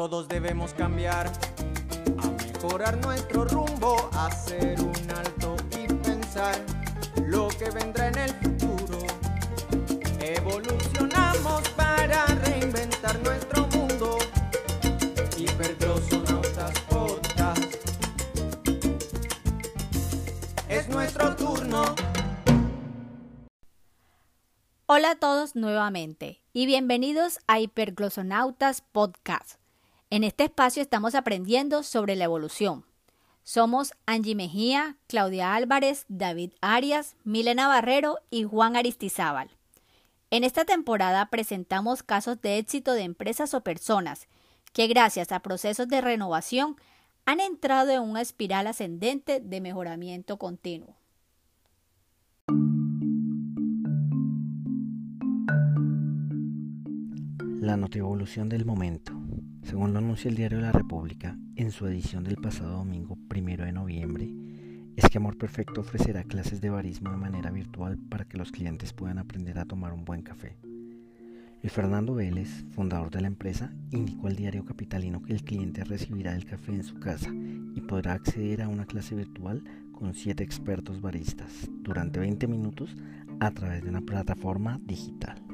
Todos debemos cambiar, a mejorar nuestro rumbo, hacer un alto y pensar lo que vendrá en el futuro. Evolucionamos para reinventar nuestro mundo. Hiperglosonautas Podcast. Es nuestro turno. Hola a todos nuevamente y bienvenidos a Hiperglosonautas Podcast. En este espacio estamos aprendiendo sobre la evolución. Somos Angie Mejía, Claudia Álvarez, David Arias, Milena Barrero y Juan Aristizábal. En esta temporada presentamos casos de éxito de empresas o personas que gracias a procesos de renovación han entrado en una espiral ascendente de mejoramiento continuo. La notevolución del momento. Según lo anuncia el diario La República en su edición del pasado domingo primero de noviembre, es que Amor Perfecto ofrecerá clases de barismo de manera virtual para que los clientes puedan aprender a tomar un buen café. El Fernando Vélez, fundador de la empresa, indicó al diario capitalino que el cliente recibirá el café en su casa y podrá acceder a una clase virtual con siete expertos baristas durante 20 minutos a través de una plataforma digital.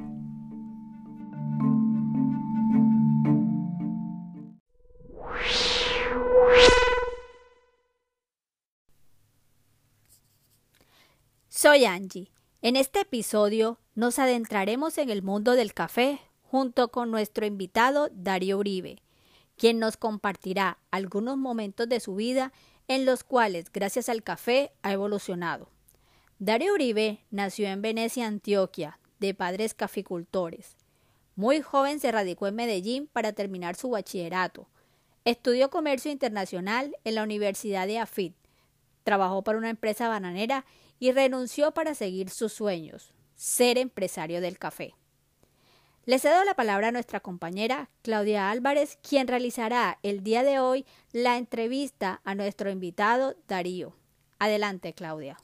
Soy Angie. En este episodio nos adentraremos en el mundo del café junto con nuestro invitado Darío Uribe, quien nos compartirá algunos momentos de su vida en los cuales gracias al café ha evolucionado. Darío Uribe nació en Venecia, Antioquia, de padres caficultores. Muy joven se radicó en Medellín para terminar su bachillerato. Estudió comercio internacional en la Universidad de Afit. Trabajó para una empresa bananera renunció para seguir sus sueños, ser empresario del café. Le cedo la palabra a nuestra compañera Claudia Álvarez, quien realizará el día de hoy la entrevista a nuestro invitado Darío. Adelante, Claudia.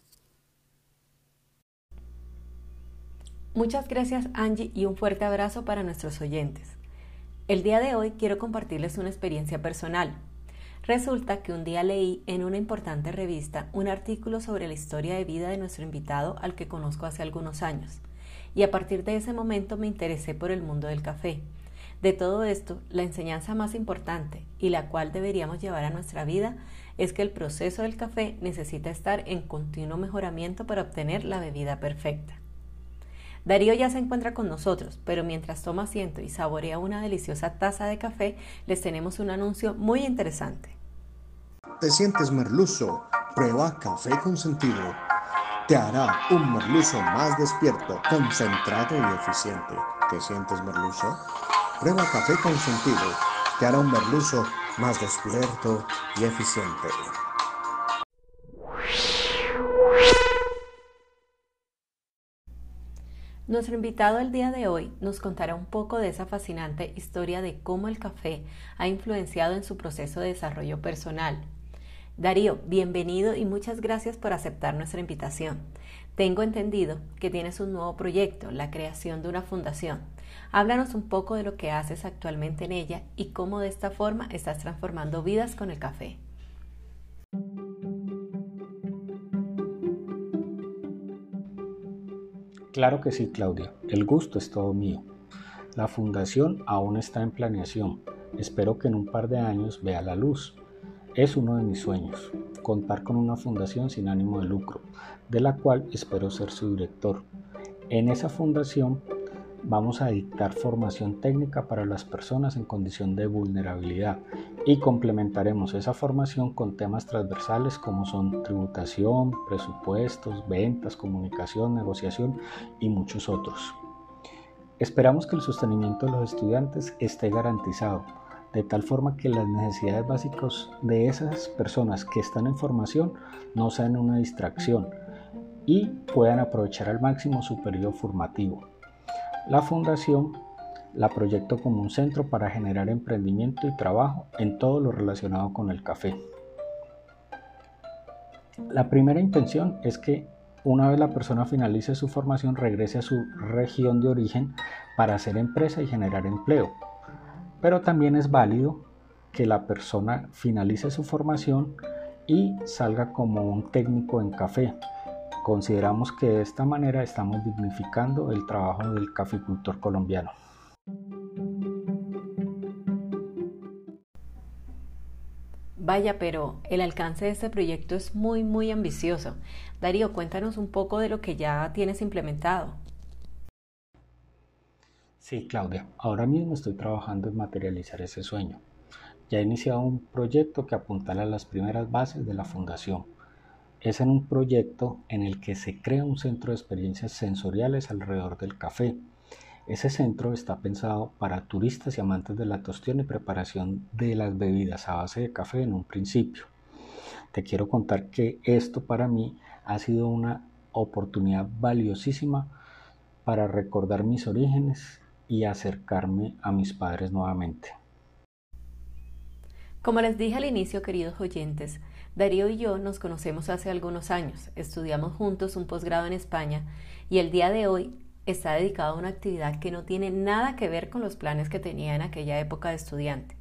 Muchas gracias Angie y un fuerte abrazo para nuestros oyentes. El día de hoy quiero compartirles una experiencia personal. Resulta que un día leí en una importante revista un artículo sobre la historia de vida de nuestro invitado al que conozco hace algunos años, y a partir de ese momento me interesé por el mundo del café. De todo esto, la enseñanza más importante y la cual deberíamos llevar a nuestra vida es que el proceso del café necesita estar en continuo mejoramiento para obtener la bebida perfecta. Darío ya se encuentra con nosotros, pero mientras toma asiento y saborea una deliciosa taza de café, les tenemos un anuncio muy interesante. ¿Te sientes merluzo? Prueba café con sentido. Te hará un merluzo más despierto, concentrado y eficiente. ¿Te sientes merluzo? Prueba café con sentido. Te hará un merluzo más despierto y eficiente. Nuestro invitado el día de hoy nos contará un poco de esa fascinante historia de cómo el café ha influenciado en su proceso de desarrollo personal. Darío, bienvenido y muchas gracias por aceptar nuestra invitación. Tengo entendido que tienes un nuevo proyecto, la creación de una fundación. Háblanos un poco de lo que haces actualmente en ella y cómo de esta forma estás transformando vidas con el café. Claro que sí, Claudia. El gusto es todo mío. La fundación aún está en planeación. Espero que en un par de años vea la luz. Es uno de mis sueños, contar con una fundación sin ánimo de lucro, de la cual espero ser su director. En esa fundación vamos a dictar formación técnica para las personas en condición de vulnerabilidad y complementaremos esa formación con temas transversales como son tributación, presupuestos, ventas, comunicación, negociación y muchos otros. Esperamos que el sostenimiento de los estudiantes esté garantizado, de tal forma que las necesidades básicas de esas personas que están en formación no sean una distracción y puedan aprovechar al máximo su periodo formativo. La fundación la proyecto como un centro para generar emprendimiento y trabajo en todo lo relacionado con el café. La primera intención es que una vez la persona finalice su formación regrese a su región de origen para hacer empresa y generar empleo. Pero también es válido que la persona finalice su formación y salga como un técnico en café. Consideramos que de esta manera estamos dignificando el trabajo del caficultor colombiano. Vaya, pero el alcance de este proyecto es muy, muy ambicioso. Darío, cuéntanos un poco de lo que ya tienes implementado. Sí, Claudia, ahora mismo estoy trabajando en materializar ese sueño. Ya he iniciado un proyecto que apuntala a las primeras bases de la fundación. Es en un proyecto en el que se crea un centro de experiencias sensoriales alrededor del café ese centro está pensado para turistas y amantes de la tostión y preparación de las bebidas a base de café en un principio. Te quiero contar que esto para mí ha sido una oportunidad valiosísima para recordar mis orígenes y acercarme a mis padres nuevamente. Como les dije al inicio, queridos oyentes, Darío y yo nos conocemos hace algunos años, estudiamos juntos un posgrado en España y el día de hoy está dedicado a una actividad que no tiene nada que ver con los planes que tenía en aquella época de estudiante.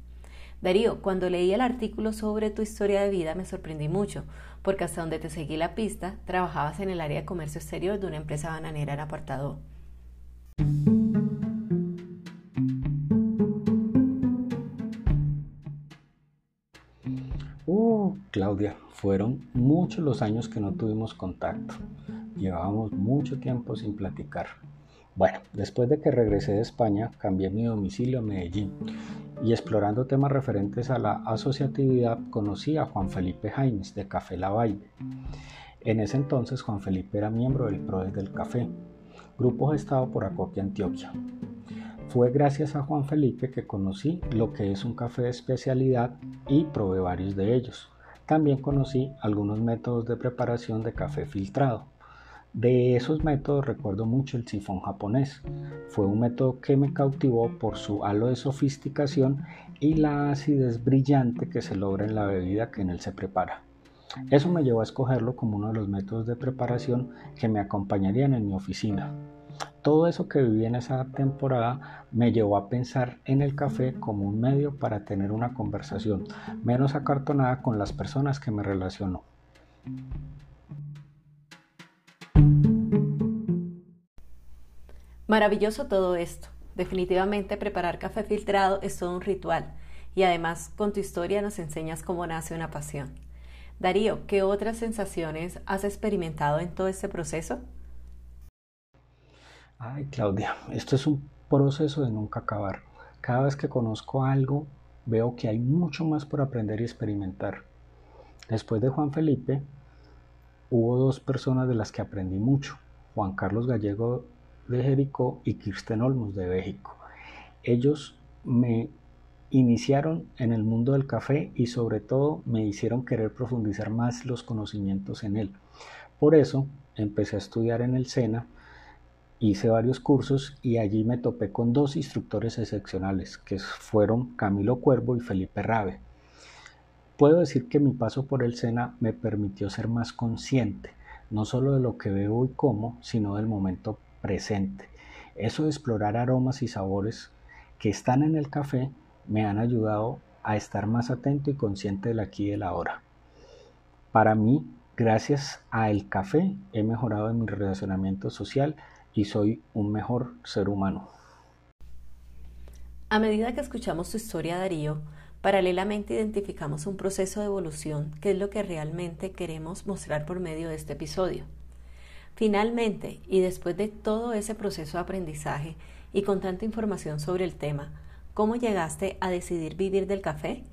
Darío, cuando leí el artículo sobre tu historia de vida me sorprendí mucho, porque hasta donde te seguí la pista, trabajabas en el área de comercio exterior de una empresa bananera en apartado. Uh, Claudia, fueron muchos los años que no tuvimos contacto. Llevábamos mucho tiempo sin platicar. Bueno, después de que regresé de España, cambié mi domicilio a Medellín y explorando temas referentes a la asociatividad conocí a Juan Felipe Jaimes de Café La Valle. En ese entonces Juan Felipe era miembro del PRODES del Café, grupo gestado por Acopia Antioquia. Fue gracias a Juan Felipe que conocí lo que es un café de especialidad y probé varios de ellos. También conocí algunos métodos de preparación de café filtrado. De esos métodos recuerdo mucho el sifón japonés. Fue un método que me cautivó por su halo de sofisticación y la acidez brillante que se logra en la bebida que en él se prepara. Eso me llevó a escogerlo como uno de los métodos de preparación que me acompañarían en mi oficina. Todo eso que viví en esa temporada me llevó a pensar en el café como un medio para tener una conversación menos acartonada con las personas que me relaciono. Maravilloso todo esto. Definitivamente preparar café filtrado es todo un ritual y además con tu historia nos enseñas cómo nace una pasión. Darío, ¿qué otras sensaciones has experimentado en todo este proceso? Ay, Claudia, esto es un proceso de nunca acabar. Cada vez que conozco algo, veo que hay mucho más por aprender y experimentar. Después de Juan Felipe, hubo dos personas de las que aprendí mucho. Juan Carlos Gallego de Jericó y Kirsten Olmos de México. Ellos me iniciaron en el mundo del café y sobre todo me hicieron querer profundizar más los conocimientos en él. Por eso empecé a estudiar en el SENA, hice varios cursos y allí me topé con dos instructores excepcionales, que fueron Camilo Cuervo y Felipe Rabe. Puedo decir que mi paso por el SENA me permitió ser más consciente, no solo de lo que veo y como, sino del momento presente. Eso de explorar aromas y sabores que están en el café me han ayudado a estar más atento y consciente del aquí y del ahora. Para mí, gracias al café, he mejorado en mi relacionamiento social y soy un mejor ser humano. A medida que escuchamos tu historia, Darío, paralelamente identificamos un proceso de evolución que es lo que realmente queremos mostrar por medio de este episodio. Finalmente, y después de todo ese proceso de aprendizaje y con tanta información sobre el tema, ¿cómo llegaste a decidir vivir del café?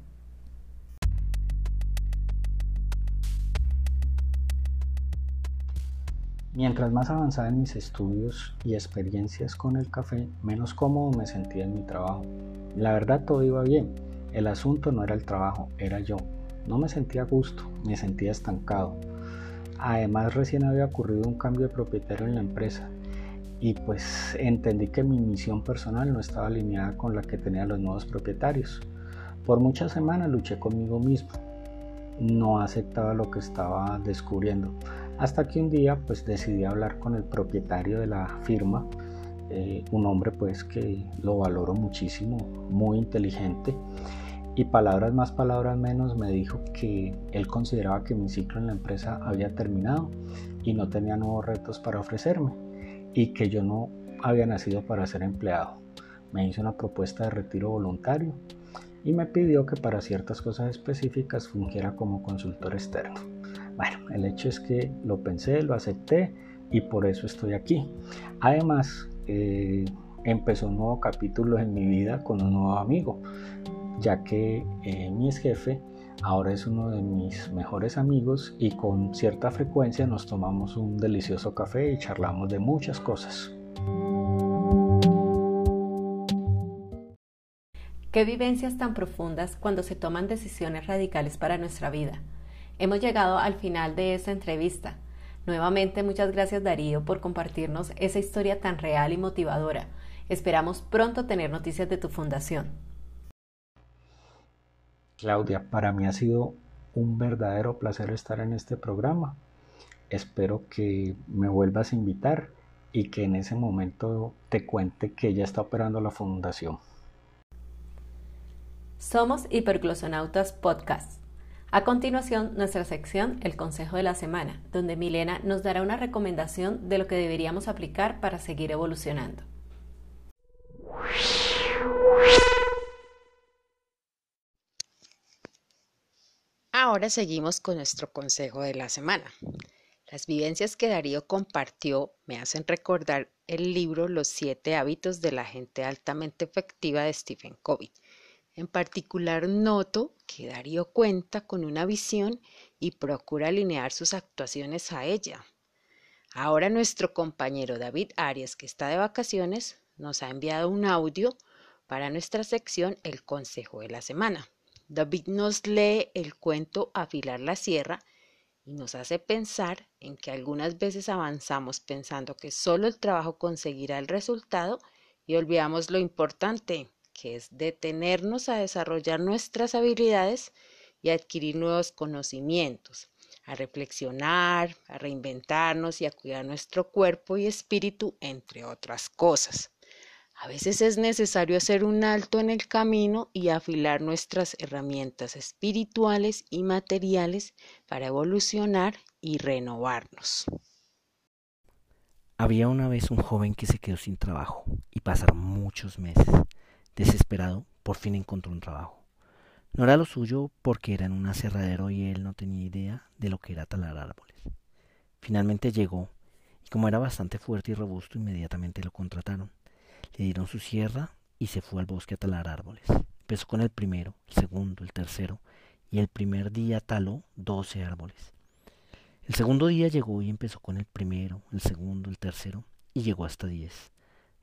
Mientras más avanzaba en mis estudios y experiencias con el café, menos cómodo me sentía en mi trabajo. La verdad todo iba bien. El asunto no era el trabajo, era yo. No me sentía a gusto, me sentía estancado. Además recién había ocurrido un cambio de propietario en la empresa y pues entendí que mi misión personal no estaba alineada con la que tenían los nuevos propietarios. Por muchas semanas luché conmigo mismo. No aceptaba lo que estaba descubriendo. Hasta que un día pues decidí hablar con el propietario de la firma, eh, un hombre pues que lo valoro muchísimo, muy inteligente y palabras más, palabras menos me dijo que él consideraba que mi ciclo en la empresa había terminado y no tenía nuevos retos para ofrecerme y que yo no había nacido para ser empleado. Me hizo una propuesta de retiro voluntario y me pidió que para ciertas cosas específicas fungiera como consultor externo. Bueno, el hecho es que lo pensé, lo acepté y por eso estoy aquí. Además, eh, empezó un nuevo capítulo en mi vida con un nuevo amigo ya que eh, mi ex jefe ahora es uno de mis mejores amigos y con cierta frecuencia nos tomamos un delicioso café y charlamos de muchas cosas. Qué vivencias tan profundas cuando se toman decisiones radicales para nuestra vida. Hemos llegado al final de esta entrevista. Nuevamente muchas gracias Darío por compartirnos esa historia tan real y motivadora. Esperamos pronto tener noticias de tu fundación. Claudia, para mí ha sido un verdadero placer estar en este programa. Espero que me vuelvas a invitar y que en ese momento te cuente que ya está operando la fundación. Somos Hiperglosonautas Podcast. A continuación, nuestra sección El Consejo de la Semana, donde Milena nos dará una recomendación de lo que deberíamos aplicar para seguir evolucionando. Ahora seguimos con nuestro consejo de la semana. Las vivencias que Darío compartió me hacen recordar el libro Los siete hábitos de la gente altamente efectiva de Stephen Covey. En particular noto que Darío cuenta con una visión y procura alinear sus actuaciones a ella. Ahora nuestro compañero David Arias, que está de vacaciones, nos ha enviado un audio para nuestra sección El Consejo de la Semana. David nos lee el cuento Afilar la sierra y nos hace pensar en que algunas veces avanzamos pensando que solo el trabajo conseguirá el resultado y olvidamos lo importante, que es detenernos a desarrollar nuestras habilidades y adquirir nuevos conocimientos, a reflexionar, a reinventarnos y a cuidar nuestro cuerpo y espíritu, entre otras cosas. A veces es necesario hacer un alto en el camino y afilar nuestras herramientas espirituales y materiales para evolucionar y renovarnos. Había una vez un joven que se quedó sin trabajo y pasaron muchos meses. Desesperado, por fin encontró un trabajo. No era lo suyo porque era en un aserradero y él no tenía idea de lo que era talar árboles. Finalmente llegó y como era bastante fuerte y robusto, inmediatamente lo contrataron. Le dieron su sierra y se fue al bosque a talar árboles. Empezó con el primero, el segundo, el tercero, y el primer día taló doce árboles. El segundo día llegó y empezó con el primero, el segundo, el tercero, y llegó hasta diez.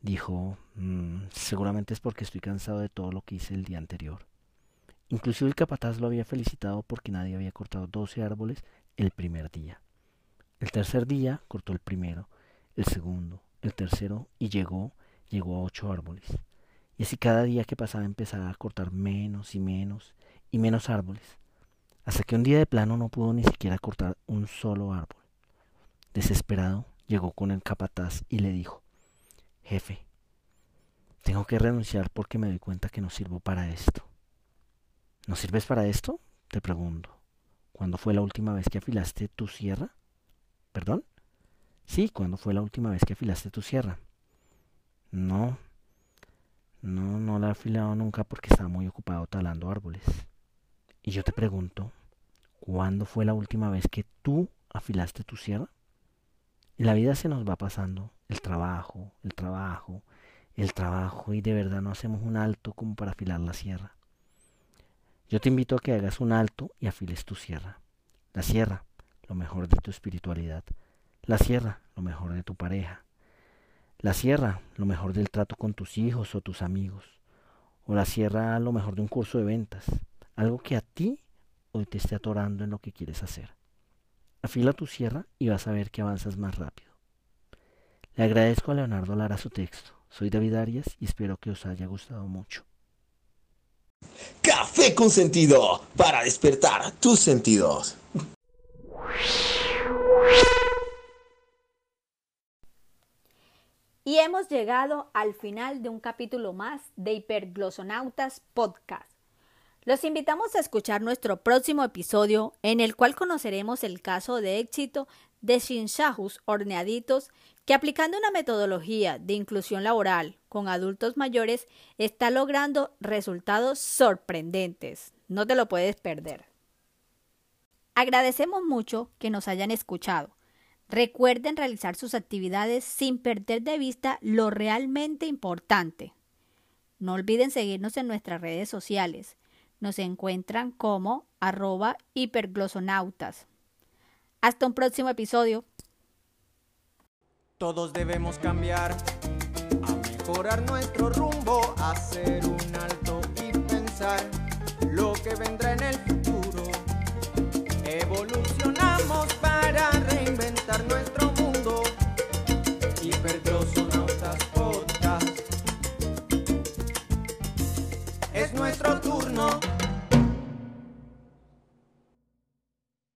Dijo, mm, seguramente es porque estoy cansado de todo lo que hice el día anterior. Inclusive el capataz lo había felicitado porque nadie había cortado doce árboles el primer día. El tercer día cortó el primero, el segundo, el tercero y llegó llegó a ocho árboles. Y así cada día que pasaba empezaba a cortar menos y menos y menos árboles, hasta que un día de plano no pudo ni siquiera cortar un solo árbol. Desesperado, llegó con el capataz y le dijo, Jefe, tengo que renunciar porque me doy cuenta que no sirvo para esto. ¿No sirves para esto? Te pregunto. ¿Cuándo fue la última vez que afilaste tu sierra? ¿Perdón? Sí, ¿cuándo fue la última vez que afilaste tu sierra? No, no, no la he afilado nunca porque estaba muy ocupado talando árboles. Y yo te pregunto, ¿cuándo fue la última vez que tú afilaste tu sierra? La vida se nos va pasando, el trabajo, el trabajo, el trabajo, y de verdad no hacemos un alto como para afilar la sierra. Yo te invito a que hagas un alto y afiles tu sierra. La sierra, lo mejor de tu espiritualidad. La sierra, lo mejor de tu pareja. La sierra, lo mejor del trato con tus hijos o tus amigos. O la sierra, lo mejor de un curso de ventas. Algo que a ti hoy te esté atorando en lo que quieres hacer. Afila tu sierra y vas a ver que avanzas más rápido. Le agradezco a Leonardo Lara su texto. Soy David Arias y espero que os haya gustado mucho. Café con sentido para despertar tus sentidos. Y hemos llegado al final de un capítulo más de Hiperglosonautas Podcast. Los invitamos a escuchar nuestro próximo episodio en el cual conoceremos el caso de éxito de Shinshahus horneaditos que aplicando una metodología de inclusión laboral con adultos mayores está logrando resultados sorprendentes. No te lo puedes perder. Agradecemos mucho que nos hayan escuchado. Recuerden realizar sus actividades sin perder de vista lo realmente importante. No olviden seguirnos en nuestras redes sociales. Nos encuentran como arroba hiperglosonautas. Hasta un próximo episodio. Todos debemos cambiar, a mejorar nuestro rumbo, hacer un alto y pensar lo que vendrá en el futuro. Evolucionamos para reinventar nuestro mundo. Hipergloso fra turno.